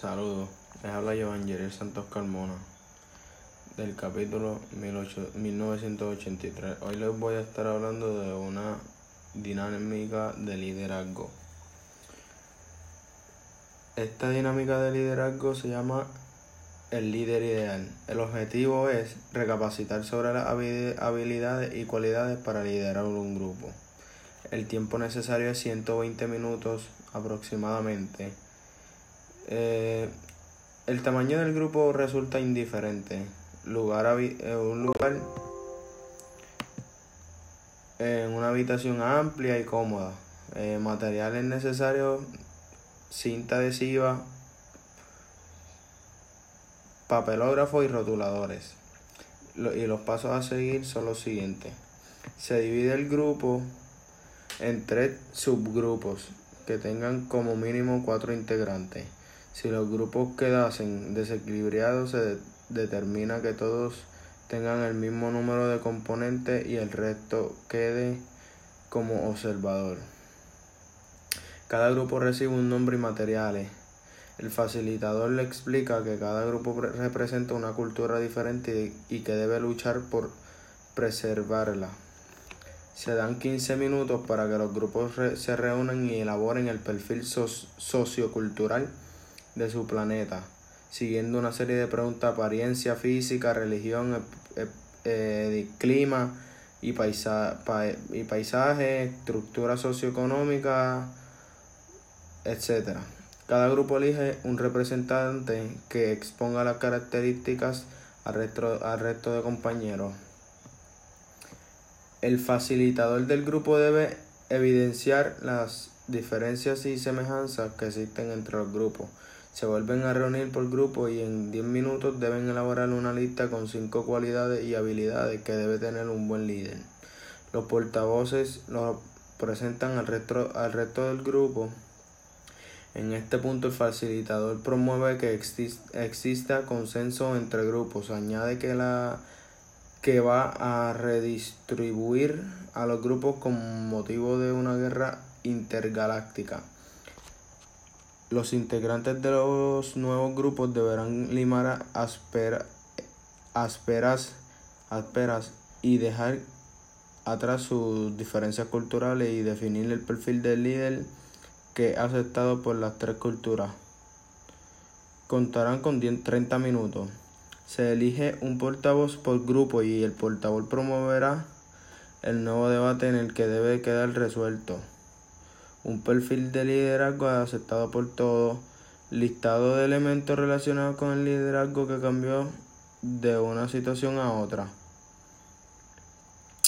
Saludos, les habla Joan Santos Carmona del capítulo 1983. Hoy les voy a estar hablando de una dinámica de liderazgo. Esta dinámica de liderazgo se llama el líder ideal. El objetivo es recapacitar sobre las habilidades y cualidades para liderar un grupo. El tiempo necesario es 120 minutos aproximadamente. Eh, el tamaño del grupo resulta indiferente. Lugar eh, un lugar en una habitación amplia y cómoda. Eh, materiales necesarios, cinta adhesiva, papelógrafo y rotuladores. y los pasos a seguir son los siguientes. Se divide el grupo en tres subgrupos que tengan como mínimo cuatro integrantes. Si los grupos quedasen desequilibrados, se determina que todos tengan el mismo número de componentes y el resto quede como observador. Cada grupo recibe un nombre y materiales. El facilitador le explica que cada grupo representa una cultura diferente y que debe luchar por preservarla. Se dan 15 minutos para que los grupos se reúnan y elaboren el perfil sociocultural de su planeta, siguiendo una serie de preguntas apariencia física, religión, eh, clima y, y paisaje, estructura socioeconómica, etc. Cada grupo elige un representante que exponga las características al resto, al resto de compañeros. El facilitador del grupo debe evidenciar las diferencias y semejanzas que existen entre los grupos se vuelven a reunir por grupo y en 10 minutos deben elaborar una lista con 5 cualidades y habilidades que debe tener un buen líder. Los portavoces los presentan al resto, al resto del grupo. En este punto el facilitador promueve que exista consenso entre grupos. Añade que la que va a redistribuir a los grupos con motivo de una guerra intergaláctica. Los integrantes de los nuevos grupos deberán limar asperas, asperas y dejar atrás sus diferencias culturales y definir el perfil del líder que ha aceptado por las tres culturas. Contarán con 30 minutos. Se elige un portavoz por grupo y el portavoz promoverá el nuevo debate en el que debe quedar resuelto un perfil de liderazgo aceptado por todos, listado de elementos relacionados con el liderazgo que cambió de una situación a otra.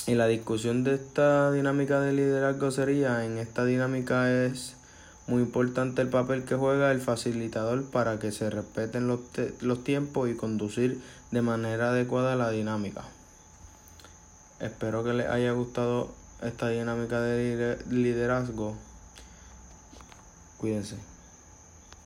Y la discusión de esta dinámica de liderazgo sería, en esta dinámica es muy importante el papel que juega el facilitador para que se respeten los, los tiempos y conducir de manera adecuada la dinámica. Espero que les haya gustado esta dinámica de liderazgo. Cuídense.